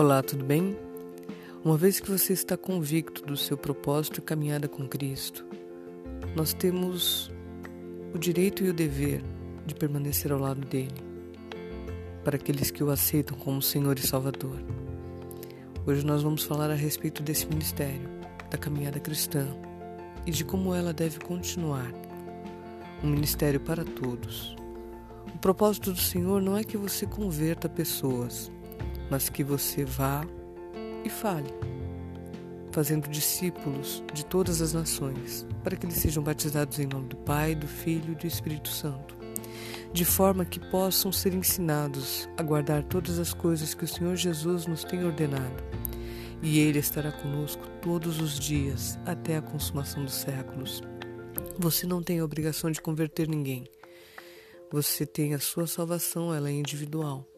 Olá, tudo bem? Uma vez que você está convicto do seu propósito e caminhada com Cristo, nós temos o direito e o dever de permanecer ao lado dele, para aqueles que o aceitam como Senhor e Salvador. Hoje nós vamos falar a respeito desse ministério, da caminhada cristã e de como ela deve continuar. Um ministério para todos. O propósito do Senhor não é que você converta pessoas, mas que você vá e fale, fazendo discípulos de todas as nações, para que eles sejam batizados em nome do Pai, do Filho e do Espírito Santo, de forma que possam ser ensinados a guardar todas as coisas que o Senhor Jesus nos tem ordenado. E Ele estará conosco todos os dias até a consumação dos séculos. Você não tem a obrigação de converter ninguém. Você tem a sua salvação, ela é individual.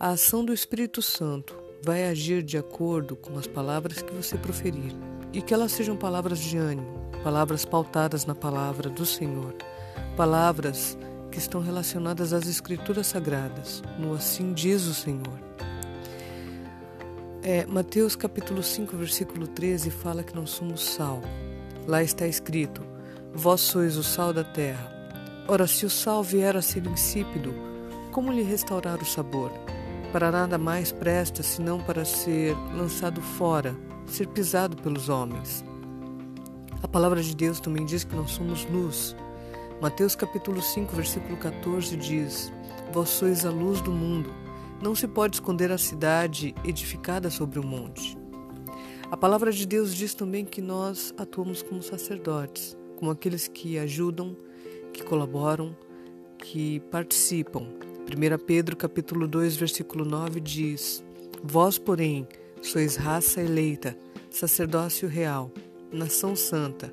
A ação do Espírito Santo vai agir de acordo com as palavras que você proferir e que elas sejam palavras de ânimo, palavras pautadas na palavra do Senhor, palavras que estão relacionadas às Escrituras Sagradas, no assim diz o Senhor. É, Mateus capítulo 5, versículo 13 fala que nós somos sal. Lá está escrito: Vós sois o sal da terra. Ora, se o sal vier a ser insípido, como lhe restaurar o sabor? Para nada mais presta senão para ser lançado fora, ser pisado pelos homens. A palavra de Deus também diz que nós somos luz. Mateus capítulo 5, versículo 14 diz: Vós sois a luz do mundo. Não se pode esconder a cidade edificada sobre o monte. A palavra de Deus diz também que nós atuamos como sacerdotes, como aqueles que ajudam, que colaboram, que participam 1 Pedro capítulo 2, versículo 9 diz: Vós, porém, sois raça eleita, sacerdócio real, nação santa,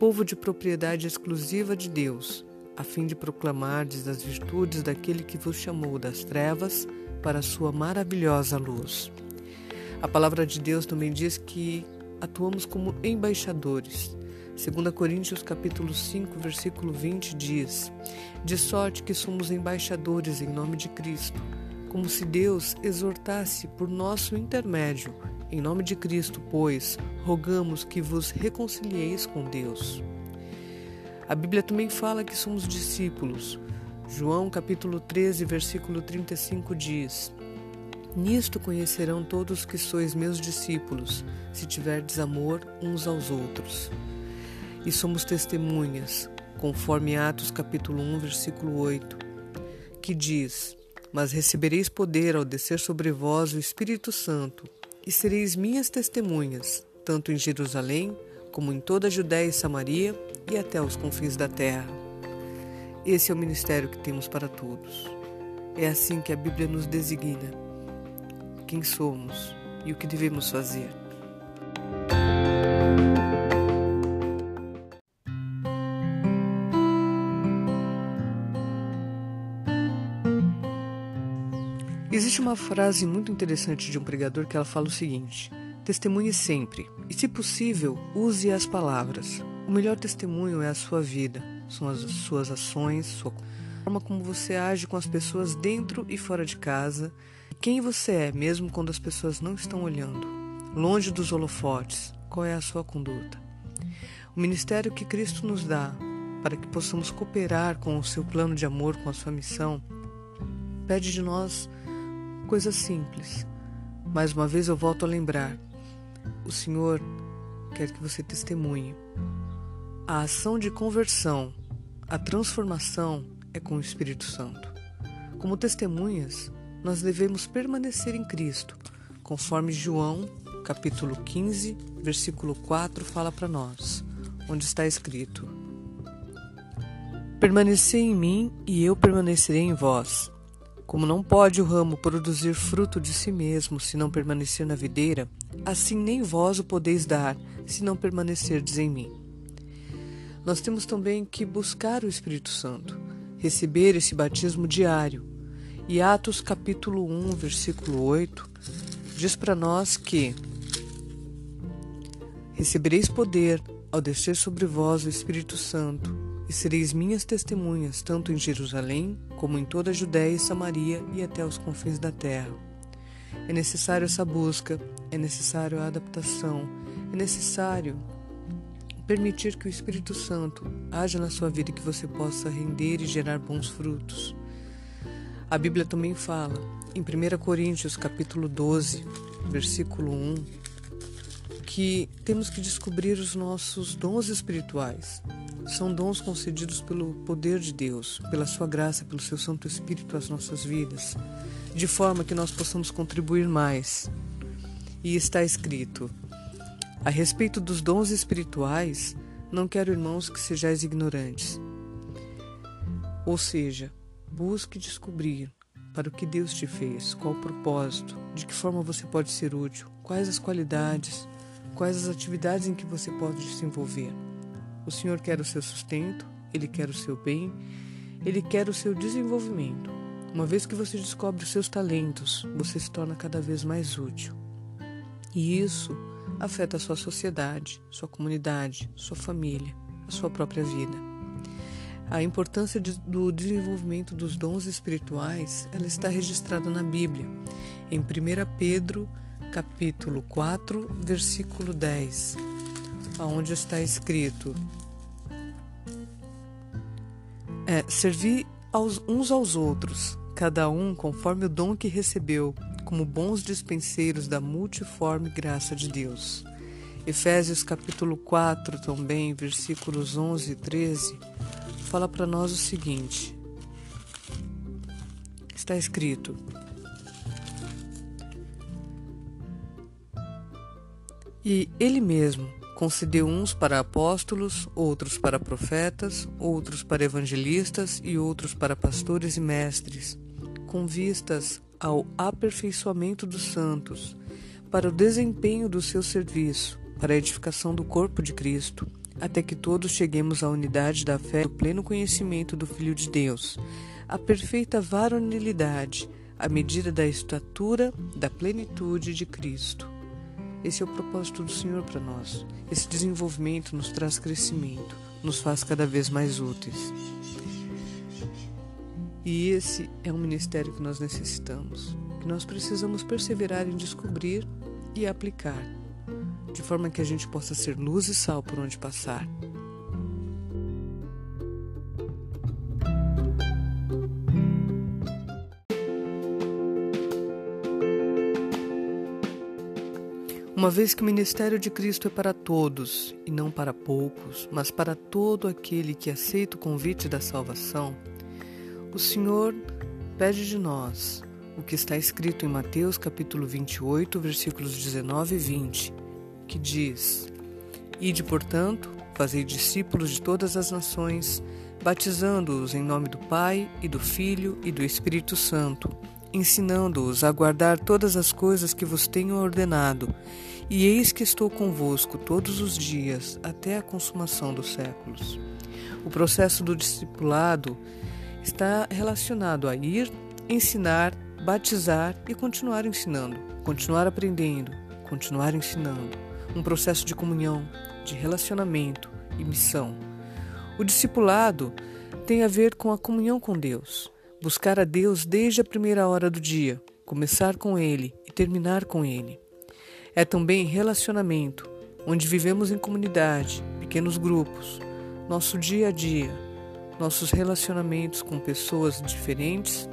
povo de propriedade exclusiva de Deus, a fim de proclamardes as virtudes daquele que vos chamou das trevas para a sua maravilhosa luz. A palavra de Deus também diz que atuamos como embaixadores. 2 Coríntios capítulo 5, versículo 20 diz: De sorte que somos embaixadores em nome de Cristo, como se Deus exortasse por nosso intermédio. Em nome de Cristo, pois, rogamos que vos reconcilieis com Deus. A Bíblia também fala que somos discípulos. João capítulo 13, versículo 35 diz: Nisto conhecerão todos que sois meus discípulos, se tiverdes amor uns aos outros e somos testemunhas, conforme Atos capítulo 1, versículo 8, que diz: Mas recebereis poder ao descer sobre vós o Espírito Santo, e sereis minhas testemunhas, tanto em Jerusalém, como em toda a Judéia e Samaria e até os confins da terra. Esse é o ministério que temos para todos. É assim que a Bíblia nos designa quem somos e o que devemos fazer. Existe uma frase muito interessante de um pregador que ela fala o seguinte: Testemunhe sempre, e se possível, use as palavras. O melhor testemunho é a sua vida, são as suas ações, sua forma como você age com as pessoas dentro e fora de casa, quem você é, mesmo quando as pessoas não estão olhando, longe dos holofotes, qual é a sua conduta. O ministério que Cristo nos dá para que possamos cooperar com o seu plano de amor, com a sua missão, pede de nós coisa simples. Mais uma vez eu volto a lembrar: o Senhor quer que você testemunhe. A ação de conversão, a transformação é com o Espírito Santo. Como testemunhas, nós devemos permanecer em Cristo, conforme João, capítulo 15, versículo 4 fala para nós, onde está escrito: Permanecei em mim e eu permanecerei em vós. Como não pode o ramo produzir fruto de si mesmo se não permanecer na videira, assim nem vós o podeis dar se não permanecerdes em mim. Nós temos também que buscar o Espírito Santo, receber esse batismo diário. E Atos capítulo 1, versículo 8, diz para nós que recebereis poder ao descer sobre vós o Espírito Santo, e sereis minhas testemunhas, tanto em Jerusalém, como em toda a Judéia e Samaria e até os confins da terra. É necessário essa busca, é necessário a adaptação, é necessário permitir que o Espírito Santo haja na sua vida e que você possa render e gerar bons frutos. A Bíblia também fala em 1 Coríntios capítulo 12, versículo 1, que temos que descobrir os nossos dons espirituais. São dons concedidos pelo poder de Deus, pela sua graça, pelo seu Santo Espírito às nossas vidas, de forma que nós possamos contribuir mais. E está escrito: A respeito dos dons espirituais, não quero, irmãos, que sejais ignorantes. Ou seja, busque descobrir para o que Deus te fez, qual o propósito, de que forma você pode ser útil, quais as qualidades, quais as atividades em que você pode se envolver. O Senhor quer o seu sustento, Ele quer o seu bem, Ele quer o seu desenvolvimento. Uma vez que você descobre os seus talentos, você se torna cada vez mais útil. E isso afeta a sua sociedade, sua comunidade, sua família, a sua própria vida. A importância de, do desenvolvimento dos dons espirituais, ela está registrada na Bíblia, em 1 Pedro capítulo 4, versículo 10, onde está escrito: é, Servi aos, uns aos outros, cada um conforme o dom que recebeu, como bons dispenseiros da multiforme graça de Deus. Efésios capítulo 4, também, versículos 11 e 13, fala para nós o seguinte: está escrito. E ele mesmo concedeu uns para apóstolos, outros para profetas, outros para evangelistas e outros para pastores e mestres, com vistas ao aperfeiçoamento dos santos, para o desempenho do seu serviço, para a edificação do corpo de Cristo, até que todos cheguemos à unidade da fé e ao pleno conhecimento do Filho de Deus, à perfeita varonilidade, à medida da estatura da plenitude de Cristo. Esse é o propósito do Senhor para nós. Esse desenvolvimento nos traz crescimento, nos faz cada vez mais úteis. E esse é um ministério que nós necessitamos, que nós precisamos perseverar em descobrir e aplicar, de forma que a gente possa ser luz e sal por onde passar. Uma vez que o ministério de Cristo é para todos, e não para poucos, mas para todo aquele que aceita o convite da salvação, o Senhor pede de nós o que está escrito em Mateus capítulo 28, versículos 19 e 20, que diz: Ide, portanto, fazei discípulos de todas as nações, batizando-os em nome do Pai e do Filho e do Espírito Santo ensinando-os a guardar todas as coisas que vos tenho ordenado, e eis que estou convosco todos os dias até a consumação dos séculos. O processo do discipulado está relacionado a ir, ensinar, batizar e continuar ensinando, continuar aprendendo, continuar ensinando. Um processo de comunhão, de relacionamento e missão. O discipulado tem a ver com a comunhão com Deus Buscar a Deus desde a primeira hora do dia, começar com Ele e terminar com Ele. É também relacionamento, onde vivemos em comunidade, pequenos grupos, nosso dia a dia, nossos relacionamentos com pessoas diferentes,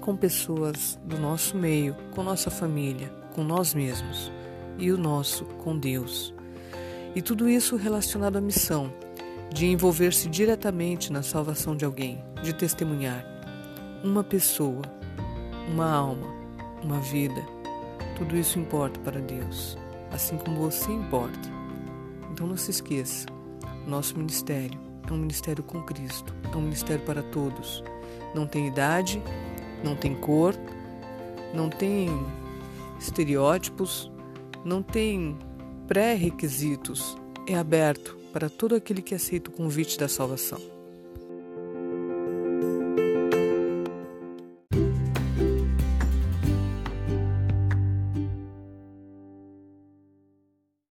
com pessoas do nosso meio, com nossa família, com nós mesmos e o nosso com Deus. E tudo isso relacionado à missão de envolver-se diretamente na salvação de alguém, de testemunhar uma pessoa, uma alma, uma vida, tudo isso importa para Deus, assim como você importa. Então não se esqueça, nosso ministério é um ministério com Cristo, é um ministério para todos. Não tem idade, não tem cor, não tem estereótipos, não tem pré-requisitos. É aberto para todo aquele que aceita o convite da salvação.